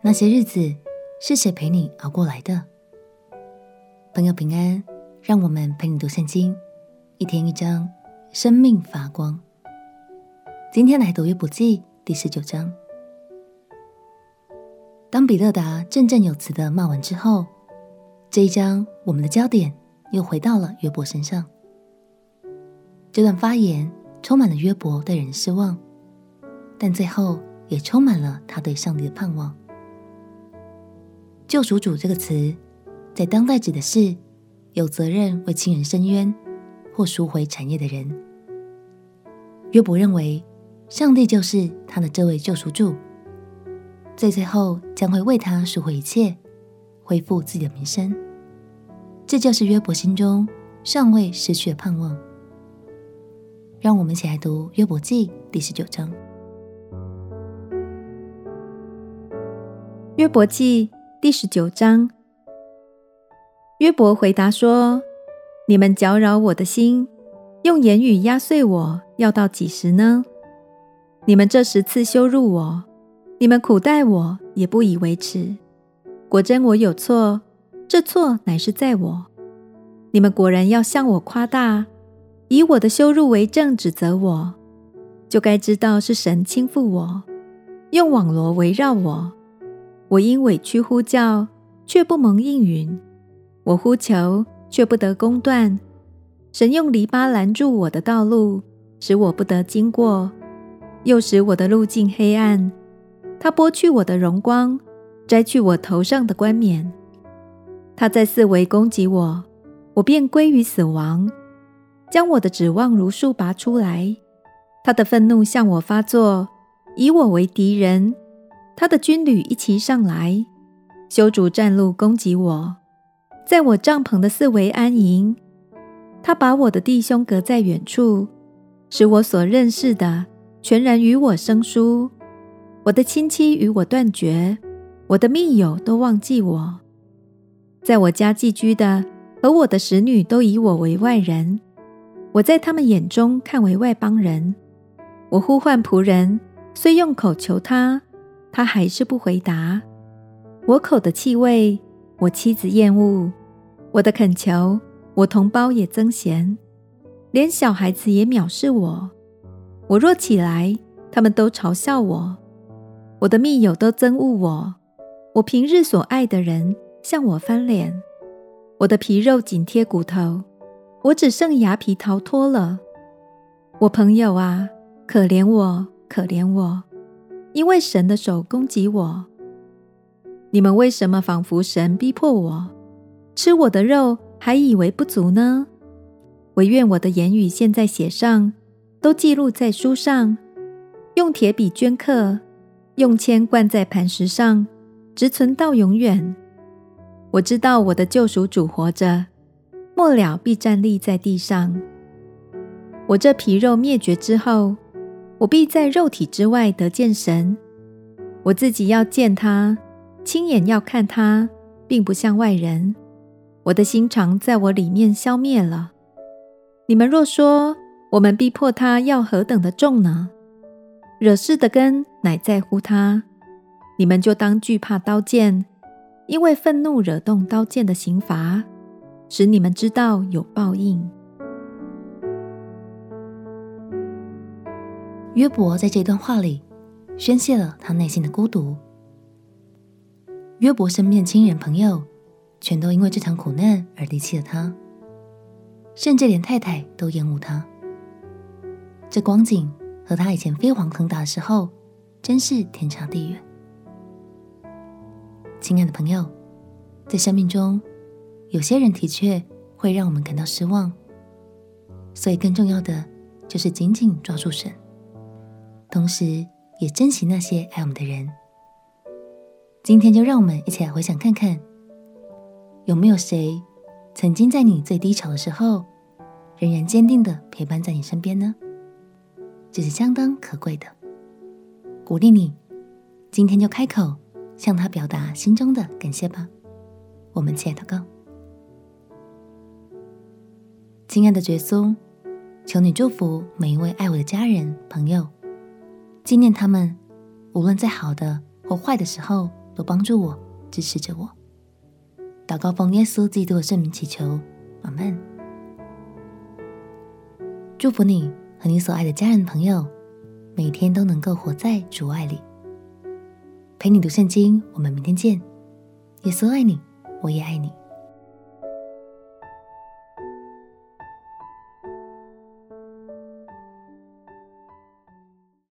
那些日子是谁陪你熬过来的？朋友平安，让我们陪你读圣经，一天一章，生命发光。今天来读约伯记第十九章。当比勒达振振有词的骂完之后，这一章我们的焦点又回到了约伯身上。这段发言充满了约伯对人失望，但最后也充满了他对上帝的盼望。救赎主这个词，在当代指的是有责任为亲人伸冤或赎回产业的人。约伯认为，上帝就是他的这位救赎主，在最后将会为他赎回一切，恢复自己的名声。这就是约伯心中尚未失去的盼望。让我们一起来读约伯记第十九章。约伯记。第十九章，约伯回答说：“你们搅扰我的心，用言语压碎我，要到几时呢？你们这十次羞辱我，你们苦待我，也不以为耻。果真我有错，这错乃是在我。你们果然要向我夸大，以我的羞辱为证指责我，就该知道是神倾覆我，用网罗围绕我。”我因委屈呼叫，却不蒙应允；我呼求，却不得公断。神用篱笆拦住我的道路，使我不得经过，又使我的路径黑暗。他剥去我的荣光，摘去我头上的冠冕。他在四围攻击我，我便归于死亡，将我的指望如树拔出来。他的愤怒向我发作，以我为敌人。他的军旅一齐上来，修筑战路攻击我，在我帐篷的四围安营。他把我的弟兄隔在远处，使我所认识的全然与我生疏。我的亲戚与我断绝，我的密友都忘记我。在我家寄居的和我的使女都以我为外人，我在他们眼中看为外邦人。我呼唤仆人，虽用口求他。他还是不回答。我口的气味，我妻子厌恶；我的恳求，我同胞也憎嫌，连小孩子也藐视我。我若起来，他们都嘲笑我；我的密友都憎恶我。我平日所爱的人向我翻脸。我的皮肉紧贴骨头，我只剩牙皮逃脱了。我朋友啊，可怜我，可怜我。因为神的手攻击我，你们为什么仿佛神逼迫我，吃我的肉还以为不足呢？惟愿我的言语现在写上，都记录在书上，用铁笔镌刻，用铅灌在磐石上，直存到永远。我知道我的救赎主活着，末了必站立在地上。我这皮肉灭绝之后。我必在肉体之外得见神，我自己要见他，亲眼要看他，并不像外人。我的心肠在我里面消灭了。你们若说我们逼迫他要何等的重呢？惹事的根乃在乎他，你们就当惧怕刀剑，因为愤怒惹动刀剑的刑罚，使你们知道有报应。约伯在这段话里宣泄了他内心的孤独。约伯身边的亲人朋友全都因为这场苦难而离弃了他，甚至连太太都厌恶他。这光景和他以前飞黄腾达的时候真是天差地远。亲爱的朋友，在生命中，有些人的确会让我们感到失望，所以更重要的就是紧紧抓住神。同时，也珍惜那些爱我们的人。今天就让我们一起来回想看看，有没有谁曾经在你最低潮的时候，仍然坚定的陪伴在你身边呢？这是相当可贵的。鼓励你，今天就开口向他表达心中的感谢吧。我们起来祷告。亲爱的耶稣，求你祝福每一位爱我的家人朋友。纪念他们，无论在好的或坏的时候，都帮助我、支持着我。祷告奉耶稣基督的圣名祈求，阿门。祝福你和你所爱的家人朋友，每天都能够活在主爱里。陪你读圣经，我们明天见。耶稣爱你，我也爱你。